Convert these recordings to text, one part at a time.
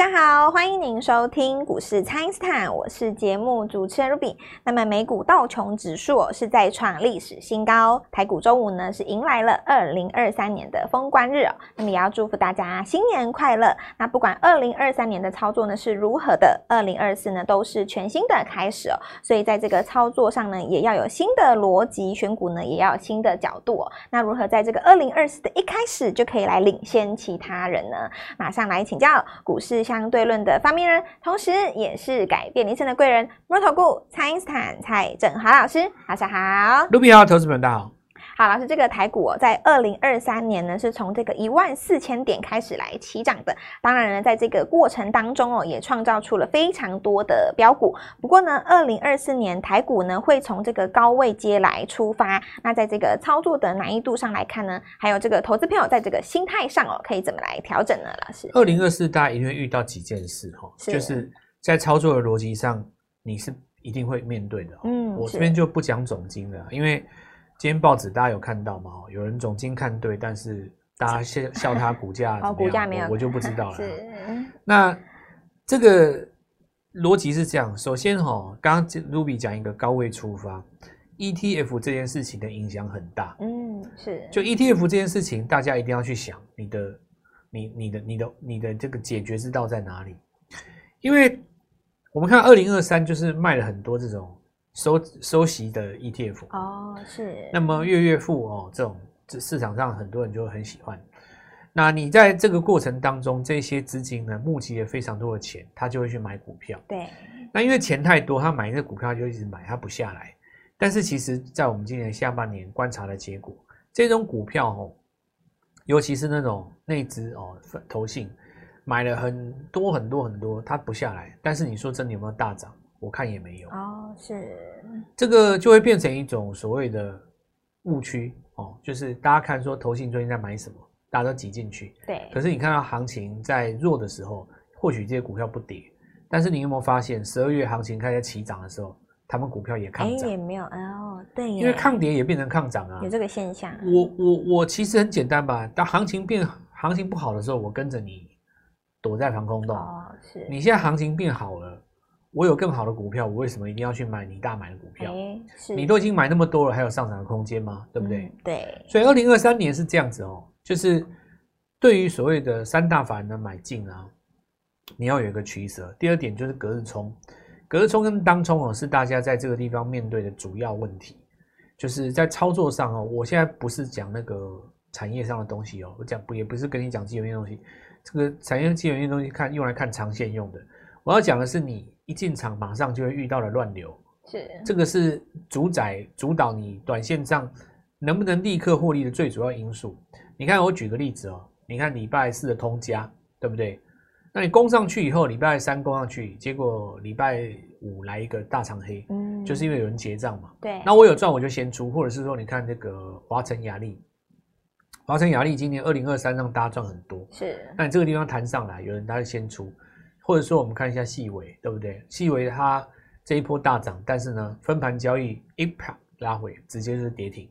大家好，欢迎您收听股市蔡因斯坦，我是节目主持人 Ruby。那么美股道琼指数是在创历史新高，台股周五呢是迎来了二零二三年的封关日。那么也要祝福大家新年快乐。那不管二零二三年的操作呢是如何的，二零二四呢都是全新的开始哦。所以在这个操作上呢，也要有新的逻辑，选股呢也要新的角度哦。那如何在这个二零二四的一开始就可以来领先其他人呢？马上来请教股市相对论的发明人，同时也是改变人生的贵人——摩头顾蔡因斯坦蔡振华老师，大家好。卢比好，投资朋友大家好。好，老师，这个台股哦，在二零二三年呢，是从这个一万四千点开始来起涨的。当然呢，在这个过程当中哦，也创造出了非常多的标股。不过呢，二零二四年台股呢，会从这个高位接来出发。那在这个操作的难易度上来看呢，还有这个投资朋友在这个心态上哦，可以怎么来调整呢？老师，二零二四大家一定会遇到几件事哈，就是在操作的逻辑上，你是一定会面对的。嗯，我这边就不讲总经了，因为。今天报纸大家有看到吗？有人总经看对，但是大家笑笑他股价，哦，股价没有我，我就不知道了。是，那这个逻辑是这样：首先哈，刚刚 Ruby 讲一个高位出发，ETF 这件事情的影响很大。嗯，是。就 ETF 这件事情，大家一定要去想你的、你、你的、你的、你的这个解决之道在哪里？因为我们看二零二三就是卖了很多这种。收收息的 ETF 哦，是。那么月月付哦，这种这市场上很多人就很喜欢。那你在这个过程当中，这些资金呢，募集了非常多的钱，他就会去买股票。对。那因为钱太多，他买一个股票就一直买，他不下来。但是其实，在我们今年下半年观察的结果，这种股票哦，尤其是那种内资哦，投信买了很多很多很多，它不下来。但是你说真的有没有大涨？我看也没有哦，是这个就会变成一种所谓的误区哦，就是大家看说投信最近在买什么，大家都挤进去，对。可是你看到行情在弱的时候，或许这些股票不跌，但是你有没有发现十二月行情开始起涨的时候，他们股票也抗涨？也没有哦，对，因为抗跌也变成抗涨啊，有这个现象。我我我其实很简单吧，当行情变行情不好的时候，我跟着你躲在防空洞。哦，是。你现在行情变好了。我有更好的股票，我为什么一定要去买你大买的股票？欸、你都已经买那么多了，还有上涨的空间吗？对不对？嗯、对。所以二零二三年是这样子哦，就是对于所谓的三大法人的买进啊，你要有一个取舍。第二点就是隔日冲，隔日冲跟当冲哦，是大家在这个地方面对的主要问题。就是在操作上哦，我现在不是讲那个产业上的东西哦，我讲不也不是跟你讲基本面东西，这个产业基本面东西看用来看长线用的。我要讲的是你。一进场马上就会遇到了乱流，是这个是主宰主导你短线上能不能立刻获利的最主要因素。你看，我举个例子哦，你看礼拜四的通家，对不对？那你攻上去以后，礼拜三攻上去，结果礼拜五来一个大长黑，嗯，就是因为有人结账嘛。对，那我有赚我就先出，或者是说你看这个华晨雅丽，华晨雅丽今年二零二三让大家赚很多，是。那你这个地方弹上来，有人他就先出。或者说，我们看一下细微，对不对？细微它这一波大涨，但是呢，分盘交易一啪拉回，直接就是跌停。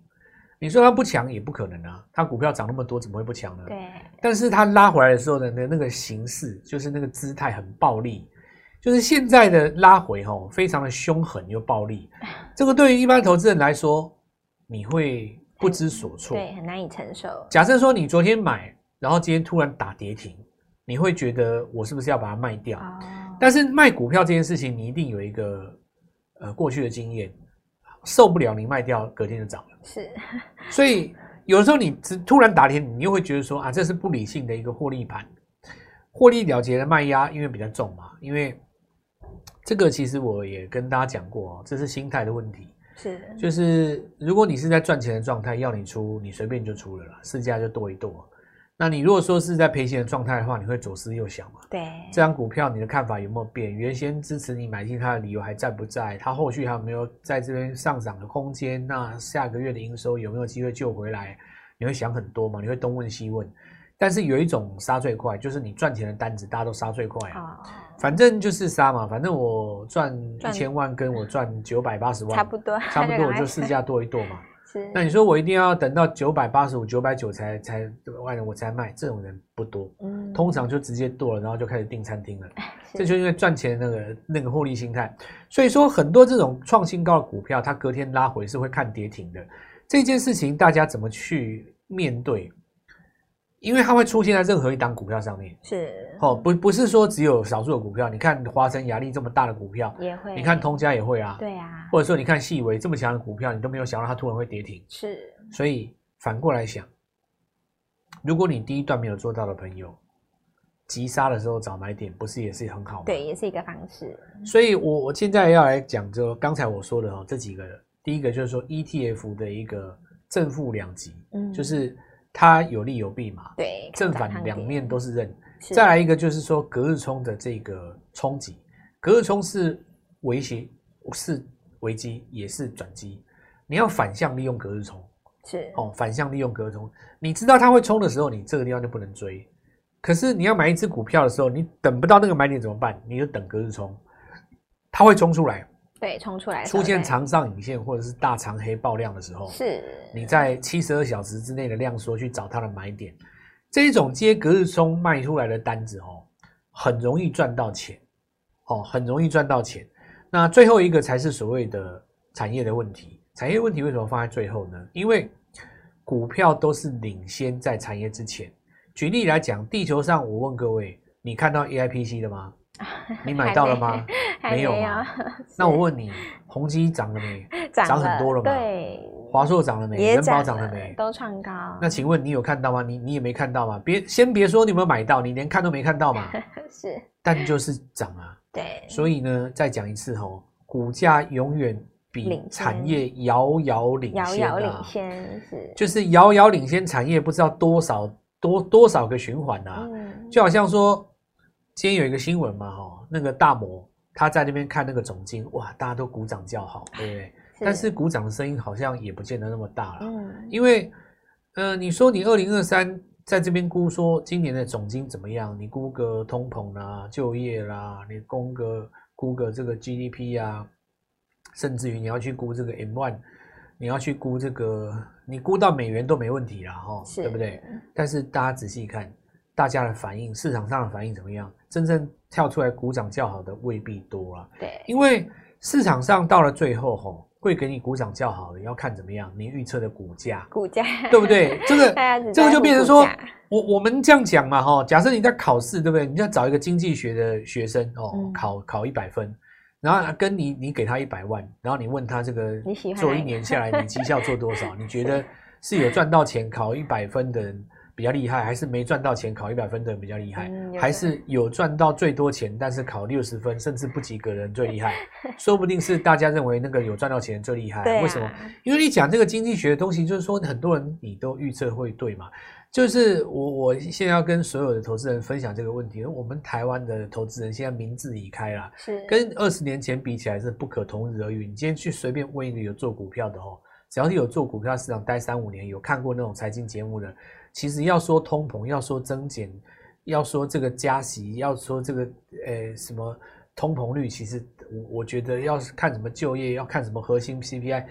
你说它不强也不可能啊，它股票涨那么多，怎么会不强呢？对。但是它拉回来的时候的那那个形式，就是那个姿态很暴力，就是现在的拉回哦，非常的凶狠又暴力。这个对于一般投资人来说，你会不知所措，对，很难以承受。假设说你昨天买，然后今天突然打跌停。你会觉得我是不是要把它卖掉？哦、但是卖股票这件事情，你一定有一个呃过去的经验，受不了你卖掉，隔天就涨了。是，所以有的时候你只突然打天，你又会觉得说啊，这是不理性的一个获利盘，获利了结的卖压，因为比较重嘛。因为这个其实我也跟大家讲过哦，这是心态的问题。是，就是如果你是在赚钱的状态，要你出，你随便就出了啦，市价就剁一剁。那你如果说是在赔钱的状态的话，你会左思右想嘛？对，这张股票你的看法有没有变？原先支持你买进它的理由还在不在？它后续还有没有在这边上涨的空间？那下个月的营收有没有机会救回来？你会想很多嘛？你会东问西问。但是有一种杀最快，就是你赚钱的单子大家都杀最快啊。反正就是杀嘛，反正我赚一千万跟我赚九百八十万差不多，差不多我就市价剁一剁嘛。那你说我一定要等到九百八十五、九百九才才外人我才卖，这种人不多。嗯，通常就直接剁了，然后就开始订餐厅了。这就因为赚钱的那个那个获利心态，所以说很多这种创新高的股票，它隔天拉回是会看跌停的。这件事情大家怎么去面对？因为它会出现在任何一档股票上面。是哦，不不是说只有少数的股票，你看华城亚力这么大的股票也会，你看通家也会啊，对啊，或者说你看细微这么强的股票，你都没有想到它突然会跌停。是，所以反过来想，如果你第一段没有做到的朋友，急杀的时候找买点，不是也是很好吗？对，也是一个方式。所以我我现在要来讲，就刚才我说的哦，这几个，第一个就是说 ETF 的一个正负两极，嗯，就是。它有利有弊嘛？对，正反两面都是认。再来一个就是说，隔日冲的这个冲击，隔日冲是威胁，是危机，也是转机。你要反向利用隔日冲，是哦，反向利用隔日冲。你知道它会冲的时候，你这个地方就不能追。可是你要买一只股票的时候，你等不到那个买点怎么办？你就等隔日冲，它会冲出来。对，冲出来出现长上影线或者是大长黑爆量的时候，是你在七十二小时之内的量缩去找它的买点，这一种接隔日冲卖出来的单子哦，很容易赚到钱，哦，很容易赚到钱。那最后一个才是所谓的产业的问题，产业问题为什么放在最后呢？因为股票都是领先在产业之前。举例来讲，地球上我问各位，你看到 AIPC 的吗？你买到了吗？没，没有吗？那我问你，宏基涨了没？涨很多了吗？对，华硕涨了没？仁宝涨了没？都创高。那请问你有看到吗？你你也没看到吗？别先别说你有没有买到，你连看都没看到嘛？是，但就是涨啊。对，所以呢，再讲一次吼，股价永远比产业遥遥领先啊，遥遥领先是，就是遥遥领先产业，不知道多少多多少个循环啊，嗯，就好像说。今天有一个新闻嘛，哈，那个大摩他在那边看那个总经，哇，大家都鼓掌叫好，对不对？是，但是鼓掌的声音好像也不见得那么大了，嗯，因为，呃，你说你二零二三在这边估说今年的总经怎么样？你估个通膨啦、就业啦，你估个估个这个 GDP 啊，甚至于你要去估这个 M1，你要去估这个，你估到美元都没问题啦，哈，对不对？但是大家仔细看。大家的反应，市场上的反应怎么样？真正跳出来鼓掌叫好的未必多啊。对，因为市场上到了最后，吼，会给你鼓掌叫好的，要看怎么样，你预测的股价，股价对不对？这个 这个就变成说，我我们这样讲嘛，哈，假设你在考试，对不对？你要找一个经济学的学生哦，嗯、考考一百分，然后跟你你给他一百万，然后你问他这个做一年下来你绩效做多少？你觉得是有赚到钱考一百分的人？比较厉害，还是没赚到钱考一百分的人比较厉害？嗯、还是有赚到最多钱，但是考六十分甚至不及格的人最厉害？说不定是大家认为那个有赚到钱最厉害。啊、为什么？因为你讲这个经济学的东西，就是说很多人你都预测会对嘛。就是我我现在要跟所有的投资人分享这个问题，我们台湾的投资人现在民智已开了，是跟二十年前比起来是不可同日而语。你今天去随便问一个有做股票的哦，只要是有做股票市场待三五年，有看过那种财经节目的。其实要说通膨，要说增减，要说这个加息，要说这个呃什么通膨率，其实我我觉得要是看什么就业，要看什么核心 CPI。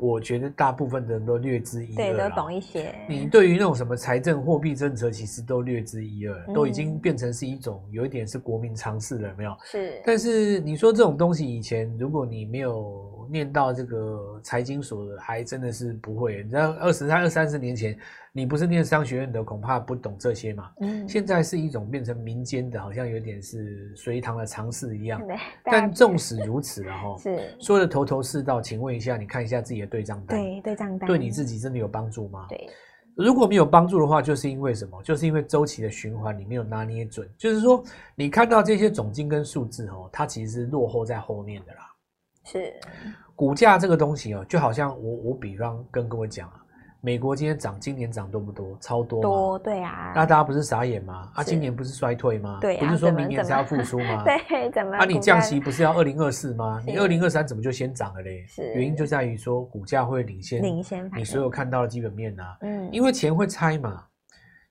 我觉得大部分的人都略知一二，对，都懂一些。你对于那种什么财政货币政策，其实都略知一二，嗯，都已经变成是一种有一点是国民常识了，有没有？是。但是你说这种东西以前，如果你没有念到这个财经所的，还真的是不会。你知道二十三、二三十年前，你不是念商学院的，恐怕不懂这些嘛。嗯。现在是一种变成民间的，好像有点是隋唐的尝试一样。但纵使如此了哈，是说的头头是道。请问一下，你看一下自己的。对账单，对对账单，对你自己真的有帮助吗？对，如果没有帮助的话，就是因为什么？就是因为周期的循环你没有拿捏准。就是说，你看到这些总金跟数字哦，它其实是落后在后面的啦。是，股价这个东西哦，就好像我我比方跟各位讲啊。美国今天涨，今年涨多不多？超多。多，对啊。那大家不是傻眼吗？啊，今年不是衰退吗？对、啊、不是说明年才要复苏吗？对，怎么？啊，你降息不是要二零二四吗？你二零二三怎么就先涨了嘞？是。原因就在于说股价会领先，领先你所有看到的基本面啊。嗯。因为钱会猜嘛，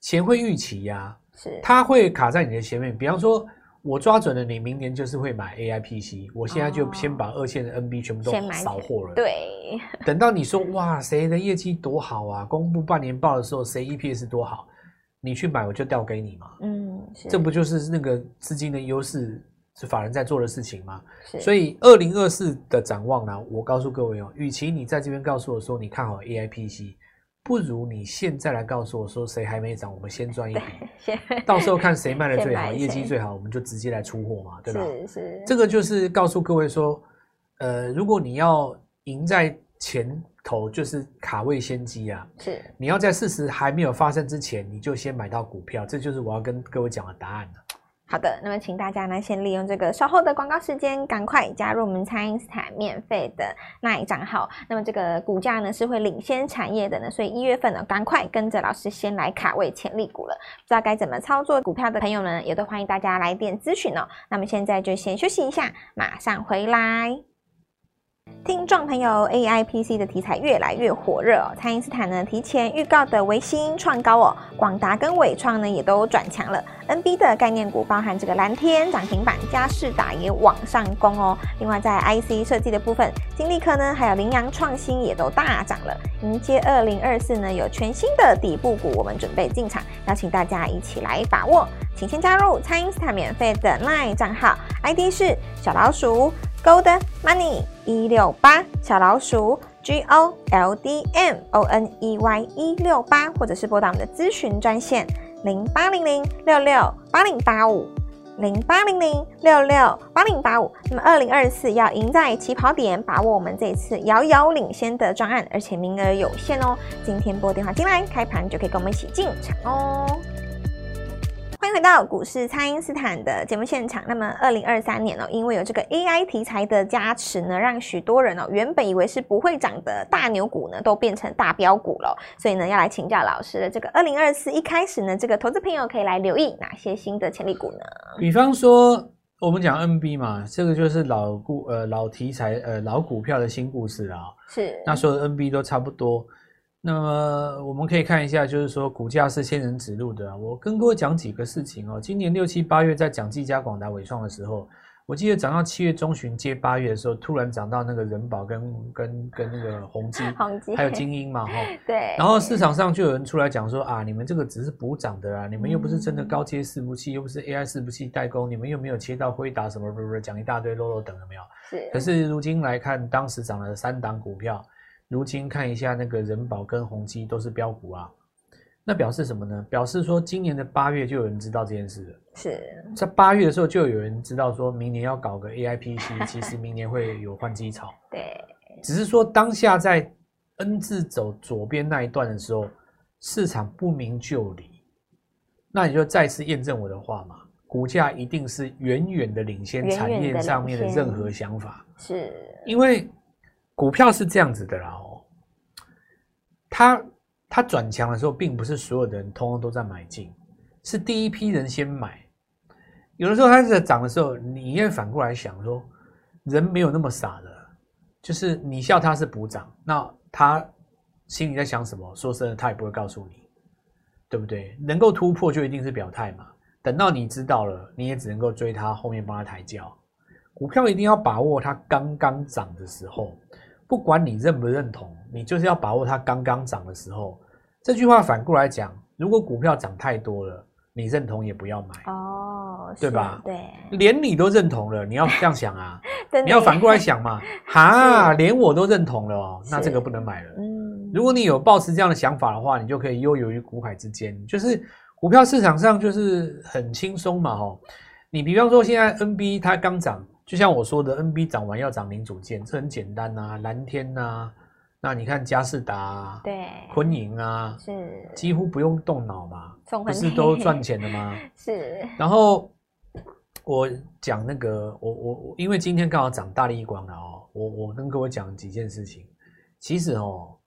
钱会预期呀、啊。是。它会卡在你的前面，比方说。我抓准了，你明年就是会买 A I P C，我现在就先把二线的 N B 全部都扫货了。对，等到你说哇，谁的业绩多好啊？公布半年报的时候，谁 E P S 多好？你去买我就调给你嘛。嗯，这不就是那个资金的优势是法人在做的事情吗？所以二零二四的展望呢，我告诉各位哦，与其你在这边告诉我说你看好 AIPC。不如你现在来告诉我说谁还没涨，我们先赚一笔，到时候看谁卖的最好，业绩最好，我们就直接来出货嘛，对吧？是是，这个就是告诉各位说，呃，如果你要赢在前头，就是卡位先机啊，是，你要在事实还没有发生之前，你就先买到股票，这就是我要跟各位讲的答案了。好的，那么请大家呢，先利用这个稍后的广告时间，赶快加入我们蔡因斯坦免费的那一账号。那么这个股价呢是会领先产业的呢，所以一月份呢，赶快跟着老师先来卡位潜力股了。不知道该怎么操作股票的朋友呢，也都欢迎大家来电咨询哦。那么现在就先休息一下，马上回来。听众朋友，AIPC 的题材越来越火热哦。蔡因斯坦呢提前预告的维新创高哦，广达跟纬创呢也都转强了。NB 的概念股包含这个蓝天涨停板，嘉士达也往上攻哦。另外在 IC 设计的部分，金立科呢还有羚羊创新也都大涨了。迎接二零二四呢，有全新的底部股，我们准备进场，邀请大家一起来把握。请先加入蔡因斯坦免费的 LINE 账号，ID 是小老鼠。Gold Money 一六八小老鼠 G O L D M O N E Y 一六八，或者是拨打我们的咨询专线零八零零六六八零八五零八零零六六八零八五。那么二零二四要赢在起跑点，把握我们这一次遥遥领先的专案，而且名额有限哦。今天拨电话进来，开盘就可以跟我们一起进场哦。欢迎回到股市，蔡因斯坦的节目现场。那么，二零二三年哦，因为有这个 AI 题材的加持呢，让许多人哦，原本以为是不会涨的大牛股呢，都变成大标股了。所以呢，要来请教老师的这个二零二四一开始呢，这个投资朋友可以来留意哪些新的潜力股呢？比方说，我们讲 NB 嘛，这个就是老股呃老题材呃老股票的新故事啊。是，那所有的 NB 都差不多。那么我们可以看一下，就是说股价是仙人指路的啊。我跟各位讲几个事情哦。今年六七八月在讲技嘉、广达、伟创的时候，我记得涨到七月中旬接八月的时候，突然涨到那个人保跟跟跟那个宏基，宏基还有精英嘛，哈。对。然后市场上就有人出来讲说啊，你们这个只是补涨的啊，你们又不是真的高阶伺服器，又不是 AI 伺服器代工，你们又没有切到辉达什么不不讲一大堆啰啰等了没有？是。可是如今来看，当时涨了三档股票。如今看一下那个人保跟宏基都是标股啊，那表示什么呢？表示说今年的八月就有人知道这件事了。是在八月的时候就有人知道说明年要搞个 AIPC，其实明年会有换机潮。对，只是说当下在 N 字走左边那一段的时候，市场不明就里，那你就再次验证我的话嘛，股价一定是远远的领先产业上面的任何想法。是因为。股票是这样子的啦哦，它它转强的时候，并不是所有的人通通都在买进，是第一批人先买。有的时候它在涨的时候，你也反过来想说，人没有那么傻的，就是你笑他是补涨，那他心里在想什么？说真的，他也不会告诉你，对不对？能够突破就一定是表态嘛。等到你知道了，你也只能够追他后面帮他抬轿。股票一定要把握它刚刚涨的时候。不管你认不认同，你就是要把握它刚刚涨的时候。这句话反过来讲，如果股票涨太多了，你认同也不要买哦，对吧？对，连你都认同了，你要这样想啊，你要反过来想嘛，哈，连我都认同了哦，那这个不能买了。嗯，如果你有抱持这样的想法的话，你就可以悠游于股海之间，就是股票市场上就是很轻松嘛，哦，你比方说现在 NB 它刚涨。就像我说的，NB 涨完要涨零组件，这很简单呐、啊。蓝天呐、啊，那你看佳士达、啊，对，坤盈啊，是几乎不用动脑嘛，不是都赚钱的吗？是。然后我讲那个，我我我，因为今天刚好涨大力光了哦，我我跟各位讲几件事情。其实哦，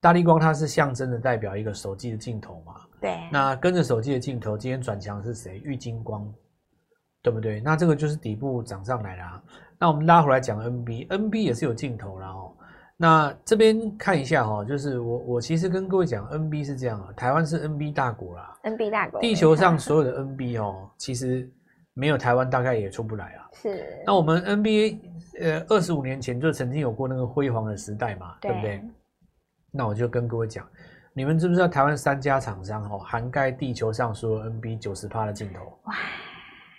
大力光它是象征的代表一个手机的镜头嘛，对。那跟着手机的镜头，今天转强是谁？玉晶光。对不对？那这个就是底部涨上来啦。那我们拉回来讲 NB，NB 也是有镜头啦哦。那这边看一下哈，就是我我其实跟各位讲，NB 是这样啊，台湾是 NB 大国啦，NB 大国，地球上所有的 NB 哦，其实没有台湾大概也出不来啊。是。那我们 NBA 呃二十五年前就曾经有过那个辉煌的时代嘛，对，对不对？那我就跟各位讲，你们知不知道台湾三家厂商哦，涵盖地球上所有 NB 九十趴的镜头？哇！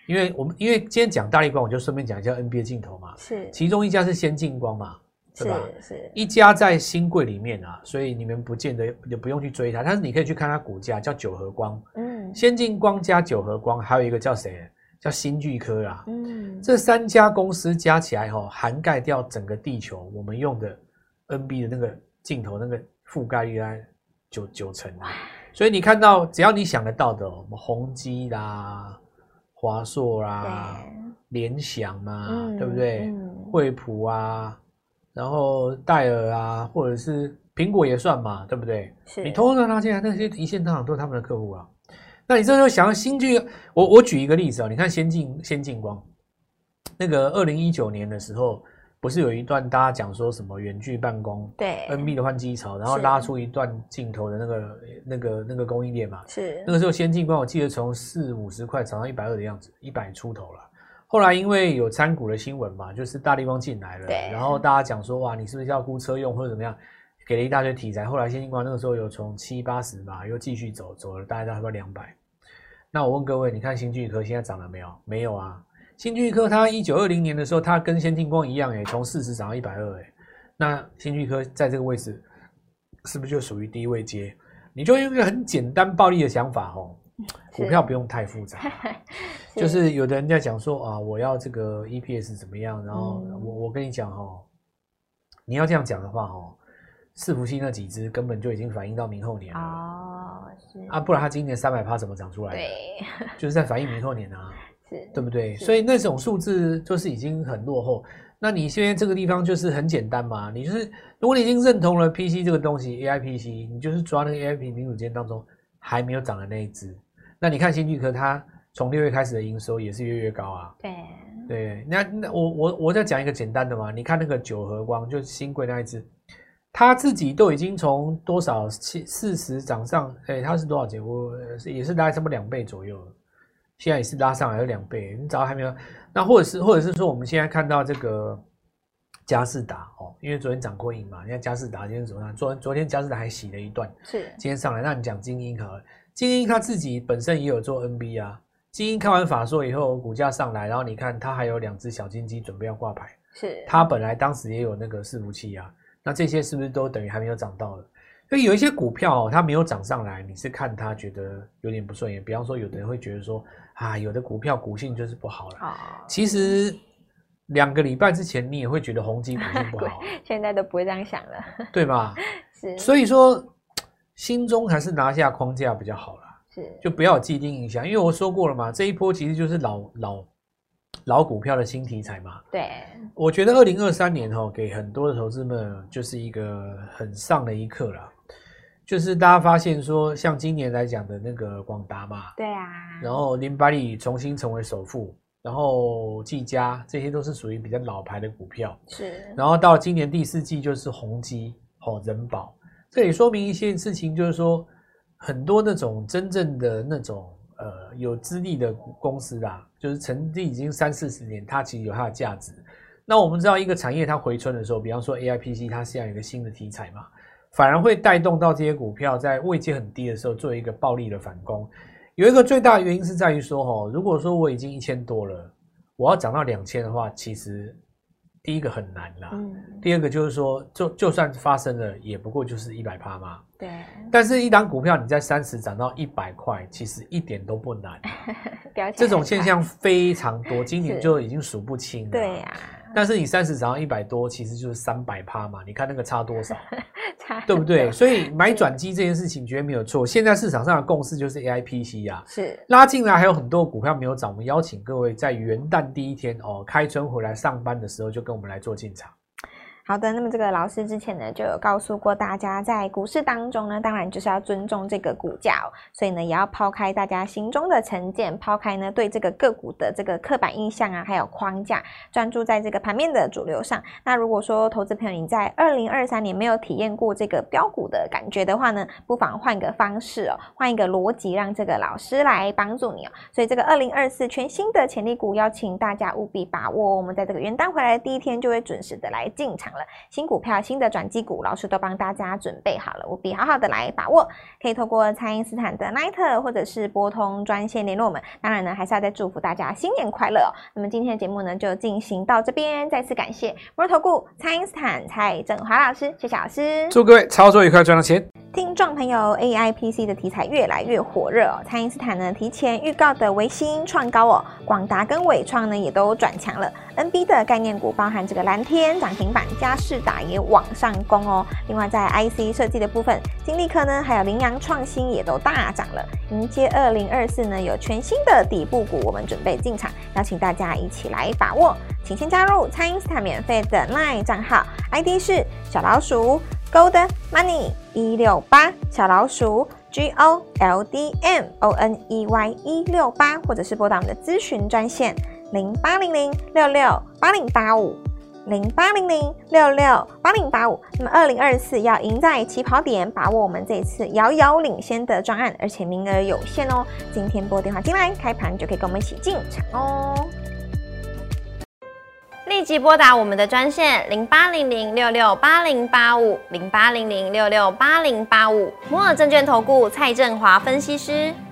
因为我们因为今天讲大力光，我就顺便讲一下 NBA 镜头嘛。是，其中一家是先进光嘛，对吧？是是。一家在新贵里面啊，所以你们不见得也不用去追它，但是你可以去看它股价，叫九和光。嗯。先进光加九和光，还有一个叫谁？叫新巨科啦。嗯。这三家公司加起来哈，涵盖掉整个地球我们用的 NB 的那个镜头那个覆盖率在。九九成，所以你看到只要你想得到的，我们宏基啦、华硕啦、联想嘛，嗯、对不对？嗯、惠普啊，然后戴尔啊，或者是苹果也算嘛，对不对？是你通通拉进来，那些一线大厂都是他们的客户啊。那你这时候想要新剧，我我举一个例子啊，你看先进先进光，那个二零一九年的时候。不是有一段大家讲说什么远距办公，对，NB 的换机潮，然后拉出一段镜头的那个那个那个供应链嘛，是那个时候先进光，我记得从四五十块涨到一百二的样子，一百出头了。后来因为有参股的新闻嘛，就是大立光进来了，对，然后大家讲说哇，你是不是要估车用或者怎么样，给了一大堆题材。后来先进光那个时候有从七八十吧，又继续走，走了大概差不多两百。那我问各位，你看新巨科现在涨了没有？没有啊。新巨科，它一九二零年的时候，它跟先进光一样，哎，从四十涨到一百二，哎，那新巨科在这个位置，是不是就属于低位接？你就用一个很简单暴力的想法，哦，股票不用太复杂，是就是有的人在讲说啊，我要这个 EPS 怎么样，然后我我跟你讲哦，你要这样讲的话，哦，伺服器那几只根本就已经反映到明后年了，哦，是啊，不然它今年三百趴怎么涨出来的？对，就是在反映明后年啊。对不对？所以那种数字就是已经很落后。那你现在这个地方就是很简单嘛，你就是如果你已经认同了 PC 这个东西，AI PC，你就是抓那个 AI PC 零组件当中还没有涨的那一只。那你看新巨科，它从六月开始的营收也是越越高啊。对对，那那我我我再讲一个简单的嘛，你看那个九和光，就是新贵那一只，它自己都已经从多少七四十涨上，哎，它是多少钱？我也是大概差不多两倍左右了。现在也是拉上来有两倍，你早还没有？那或者是或者是说，我们现在看到这个佳士达哦，因为昨天涨过瘾嘛，你看佳士达今天怎么样？昨昨天佳士达还洗了一段，是今天上来。那你讲精英好了，晶英他自己本身也有做 NB 啊。精英看完法说以后，股价上来，然后你看它还有两只小金鸡准备要挂牌，是它本来当时也有那个伺服器啊，那这些是不是都等于还没有涨到了？所以有一些股票哦，它没有涨上来，你是看它觉得有点不顺眼。比方说，有的人会觉得说。啊，有的股票股性就是不好了。哦，其实两个礼拜之前你也会觉得宏基股性不好，现在都不会这样想了，对吧？是，所以说心中还是拿下框架比较好了。是，就不要有既定印象，因为我说过了嘛，这一波其实就是老老老股票的新题材嘛。对，我觉得二零二三年哦，给很多的投资们就是一个很上的一课了。就是大家发现说，像今年来讲的那个广达嘛，对啊，然后林百里重新成为首富，然后技嘉这些都是属于比较老牌的股票，是。然后到今年第四季就是宏基、哦人保，这也说明一些事情，就是说很多那种真正的那种呃有资历的公司啦，就是成立已经三四十年，它其实有它的价值。那我们知道一个产业它回春的时候，比方说 AIPC，它是要有一个新的题材嘛。反而会带动到这些股票在位阶很低的时候做一个暴力的反攻。有一个最大的原因是在于说，哦，如果说我已经一千多了，我要涨到两千的话，其实第一个很难啦。嗯。第二个就是说，就就算发生了，也不过就是一百趴嘛。对。但是，一档股票你在三十涨到一百块，其实一点都不难。这种现象非常多，今年就已经数不清了。对呀。但是你三十涨到一百多，其实就是三百趴嘛。你看那个差多少？对不对？所以 买转机这件事情绝对没有错。现在市场上的共识就是 AIPC 啊，是拉进来还有很多股票没有涨。我们邀请各位在元旦第一天哦，开春回来上班的时候就跟我们来做进场。好的，那么这个老师之前呢就有告诉过大家，在股市当中呢，当然就是要尊重这个股价哦，所以呢也要抛开大家心中的成见，抛开呢对这个个股的这个刻板印象啊，还有框架，专注在这个盘面的主流上。那如果说投资朋友你在二零二三年没有体验过这个标股的感觉的话呢，不妨换个方式哦，换一个逻辑，让这个老师来帮助你哦。所以这个二零二四全新的潜力股，邀请大家务必把握，我们在这个元旦回来的第一天就会准时的来进场。了，新股票、新的转机股，老师都帮大家准备好了，务必好好的来把握。可以透过蔡因斯坦的 Night 或者是拨通专线联络我们。当然呢，还是要再祝福大家新年快乐哦。那么今天的节目呢，就进行到这边，再次感谢摩尔投顾蔡因斯坦蔡振华老师，谢谢老师，祝各位操作愉快，赚到钱。听众朋友，AIPC 的题材越来越火热哦。蔡因斯坦呢提前预告的维新创高哦，广达跟伟创呢也都转强了。NB 的概念股包含这个蓝天涨停板，佳世达也往上攻哦。另外在 IC 设计的部分，金立科呢还有羚羊创新也都大涨了。迎接二零二四呢有全新的底部股，我们准备进场，邀请大家一起来把握。请先加入蔡因斯坦免费的 LINE 账号，ID 是小老鼠。Golden Money 一六八小老鼠 G O L D M O N E Y 一六八，或者是拨打我们的咨询专线零八零零六六八零八五零八零零六六八零八五。那么二零二四要赢在起跑点，把握我们这次遥遥领先的专案，而且名额有限哦。今天拨电话进来，开盘就可以跟我们一起进场哦。立即拨打我们的专线零八零零六六八零八五零八零零六六八零八五摩尔证券投顾蔡振华分析师。